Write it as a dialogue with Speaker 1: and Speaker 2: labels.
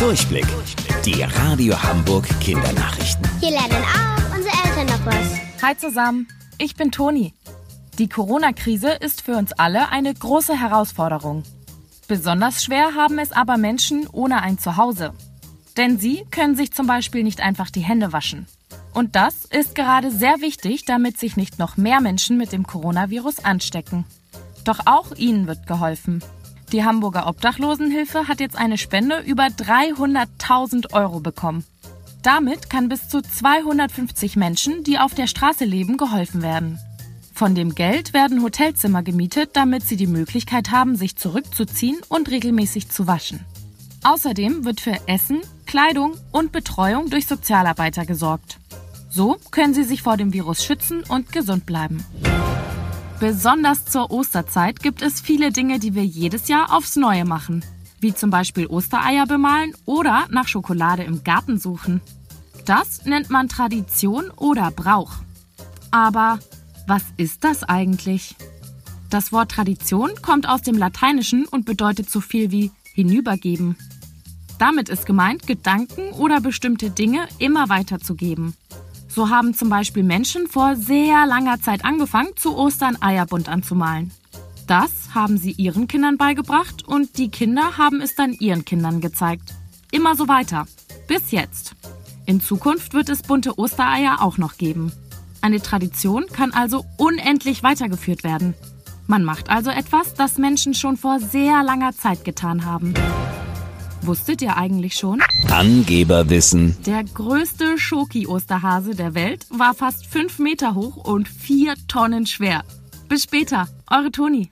Speaker 1: Durchblick. Die Radio Hamburg Kindernachrichten.
Speaker 2: Hier lernen auch unsere Eltern noch was.
Speaker 3: Hi zusammen, ich bin Toni. Die Corona-Krise ist für uns alle eine große Herausforderung. Besonders schwer haben es aber Menschen ohne ein Zuhause. Denn sie können sich zum Beispiel nicht einfach die Hände waschen. Und das ist gerade sehr wichtig, damit sich nicht noch mehr Menschen mit dem Coronavirus anstecken. Doch auch ihnen wird geholfen. Die Hamburger Obdachlosenhilfe hat jetzt eine Spende über 300.000 Euro bekommen. Damit kann bis zu 250 Menschen, die auf der Straße leben, geholfen werden. Von dem Geld werden Hotelzimmer gemietet, damit sie die Möglichkeit haben, sich zurückzuziehen und regelmäßig zu waschen. Außerdem wird für Essen, Kleidung und Betreuung durch Sozialarbeiter gesorgt. So können sie sich vor dem Virus schützen und gesund bleiben. Besonders zur Osterzeit gibt es viele Dinge, die wir jedes Jahr aufs Neue machen. Wie zum Beispiel Ostereier bemalen oder nach Schokolade im Garten suchen. Das nennt man Tradition oder Brauch. Aber was ist das eigentlich? Das Wort Tradition kommt aus dem Lateinischen und bedeutet so viel wie hinübergeben. Damit ist gemeint, Gedanken oder bestimmte Dinge immer weiterzugeben. So haben zum Beispiel Menschen vor sehr langer Zeit angefangen, zu Ostern Eierbunt anzumalen. Das haben sie ihren Kindern beigebracht und die Kinder haben es dann ihren Kindern gezeigt. Immer so weiter. Bis jetzt. In Zukunft wird es bunte Ostereier auch noch geben. Eine Tradition kann also unendlich weitergeführt werden. Man macht also etwas, das Menschen schon vor sehr langer Zeit getan haben. Wusstet ihr eigentlich schon?
Speaker 1: Angeberwissen.
Speaker 3: Der größte Schoki-Osterhase der Welt war fast fünf Meter hoch und vier Tonnen schwer. Bis später, eure Toni.